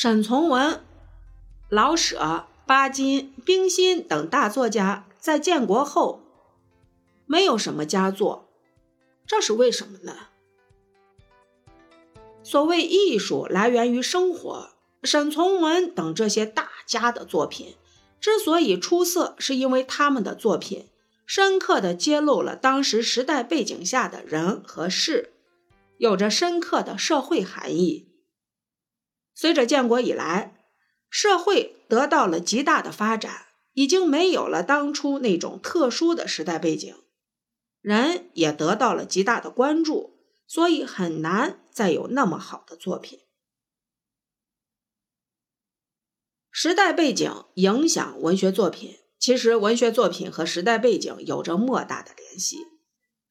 沈从文、老舍、巴金、冰心等大作家在建国后没有什么佳作，这是为什么呢？所谓艺术来源于生活，沈从文等这些大家的作品之所以出色，是因为他们的作品深刻地揭露了当时时代背景下的人和事，有着深刻的社会含义。随着建国以来，社会得到了极大的发展，已经没有了当初那种特殊的时代背景，人也得到了极大的关注。所以很难再有那么好的作品。时代背景影响文学作品，其实文学作品和时代背景有着莫大的联系，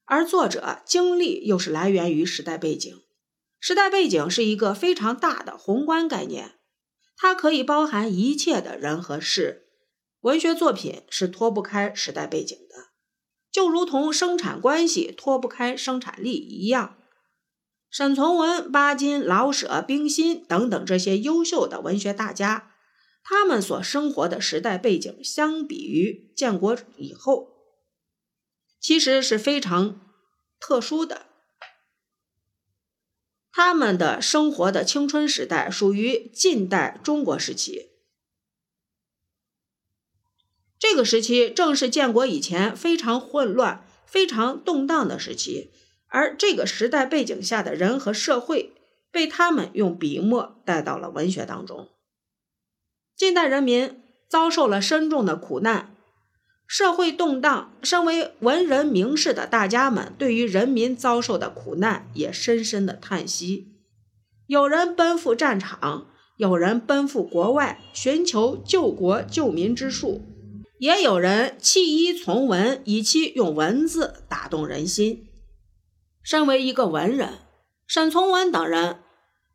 而作者经历又是来源于时代背景。时代背景是一个非常大的宏观概念，它可以包含一切的人和事。文学作品是脱不开时代背景的，就如同生产关系脱不开生产力一样。沈从文、巴金、老舍、冰心等等这些优秀的文学大家，他们所生活的时代背景，相比于建国以后，其实是非常特殊的。他们的生活的青春时代属于近代中国时期，这个时期正是建国以前非常混乱、非常动荡的时期。而这个时代背景下的人和社会，被他们用笔墨带到了文学当中。近代人民遭受了深重的苦难，社会动荡。身为文人名士的大家们，对于人民遭受的苦难也深深的叹息。有人奔赴战场，有人奔赴国外，寻求救国救民之术；也有人弃医从文，以期用文字打动人心。身为一个文人，沈从文等人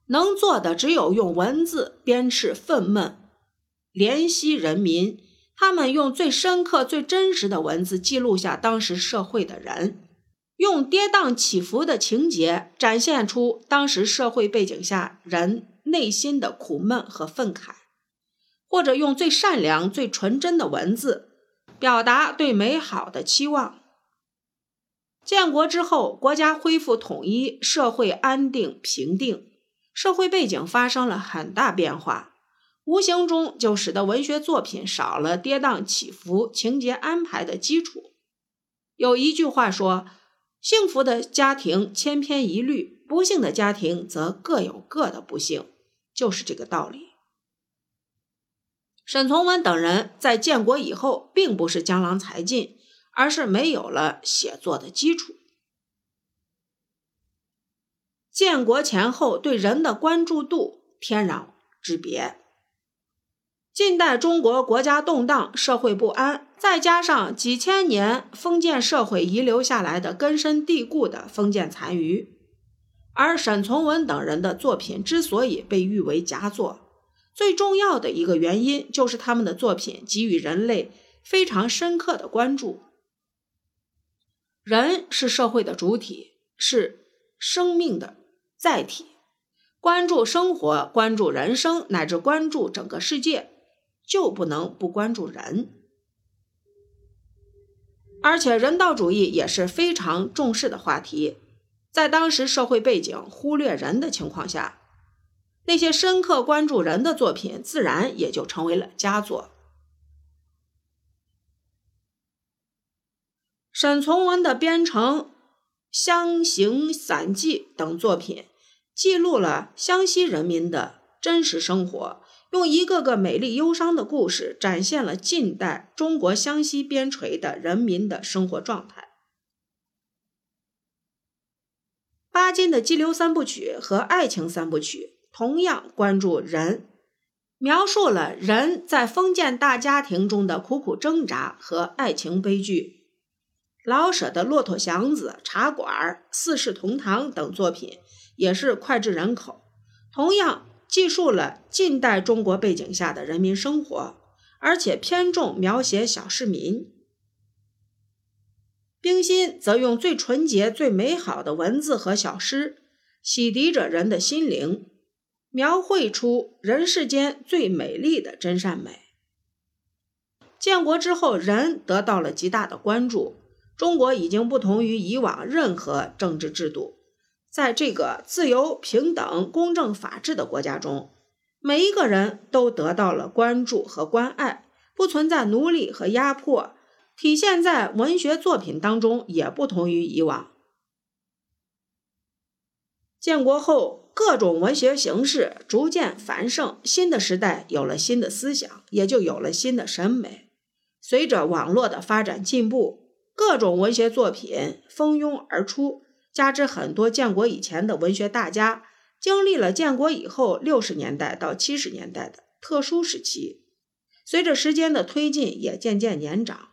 能做的只有用文字鞭笞愤懑，怜惜人民。他们用最深刻、最真实的文字记录下当时社会的人，用跌宕起伏的情节展现出当时社会背景下人内心的苦闷和愤慨，或者用最善良、最纯真的文字表达对美好的期望。建国之后，国家恢复统一，社会安定平定，社会背景发生了很大变化，无形中就使得文学作品少了跌宕起伏、情节安排的基础。有一句话说：“幸福的家庭千篇一律，不幸的家庭则各有各的不幸。”就是这个道理。沈从文等人在建国以后，并不是江郎才尽。而是没有了写作的基础。建国前后对人的关注度天壤之别。近代中国国家动荡，社会不安，再加上几千年封建社会遗留下来的根深蒂固的封建残余，而沈从文等人的作品之所以被誉为佳作，最重要的一个原因就是他们的作品给予人类非常深刻的关注。人是社会的主体，是生命的载体。关注生活，关注人生，乃至关注整个世界，就不能不关注人。而且，人道主义也是非常重视的话题。在当时社会背景忽略人的情况下，那些深刻关注人的作品，自然也就成为了佳作。沈从文的《边城》《湘行散记》等作品，记录了湘西人民的真实生活，用一个个美丽忧伤的故事，展现了近代中国湘西边陲的人民的生活状态。巴金的《激流三部曲》和《爱情三部曲》同样关注人，描述了人在封建大家庭中的苦苦挣扎和爱情悲剧。老舍的《骆驼祥子》《茶馆》《四世同堂》等作品也是脍炙人口，同样记述了近代中国背景下的人民生活，而且偏重描写小市民。冰心则用最纯洁、最美好的文字和小诗，洗涤着人的心灵。描绘出人世间最美丽的真善美。建国之后，人得到了极大的关注。中国已经不同于以往任何政治制度，在这个自由、平等、公正、法治的国家中，每一个人都得到了关注和关爱，不存在奴隶和压迫。体现在文学作品当中，也不同于以往。建国后，各种文学形式逐渐繁盛，新的时代有了新的思想，也就有了新的审美。随着网络的发展进步，各种文学作品蜂拥而出，加之很多建国以前的文学大家经历了建国以后六十年代到七十年代的特殊时期，随着时间的推进，也渐渐年长。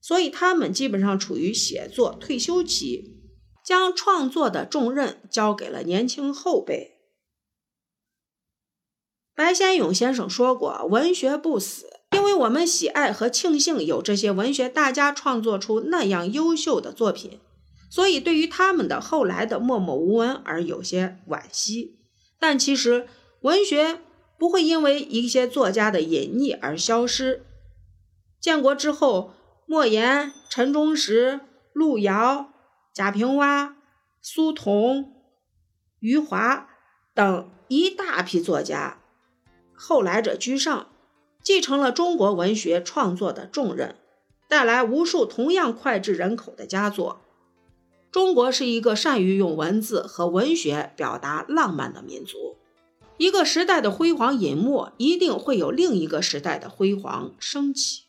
所以他们基本上处于写作退休期，将创作的重任交给了年轻后辈。白先勇先生说过：“文学不死，因为我们喜爱和庆幸有这些文学大家创作出那样优秀的作品，所以对于他们的后来的默默无闻而有些惋惜。但其实文学不会因为一些作家的隐匿而消失。建国之后。”莫言、陈忠实、路遥、贾平凹、苏童、余华等一大批作家，后来者居上，继承了中国文学创作的重任，带来无数同样脍炙人口的佳作。中国是一个善于用文字和文学表达浪漫的民族。一个时代的辉煌隐没，一定会有另一个时代的辉煌升起。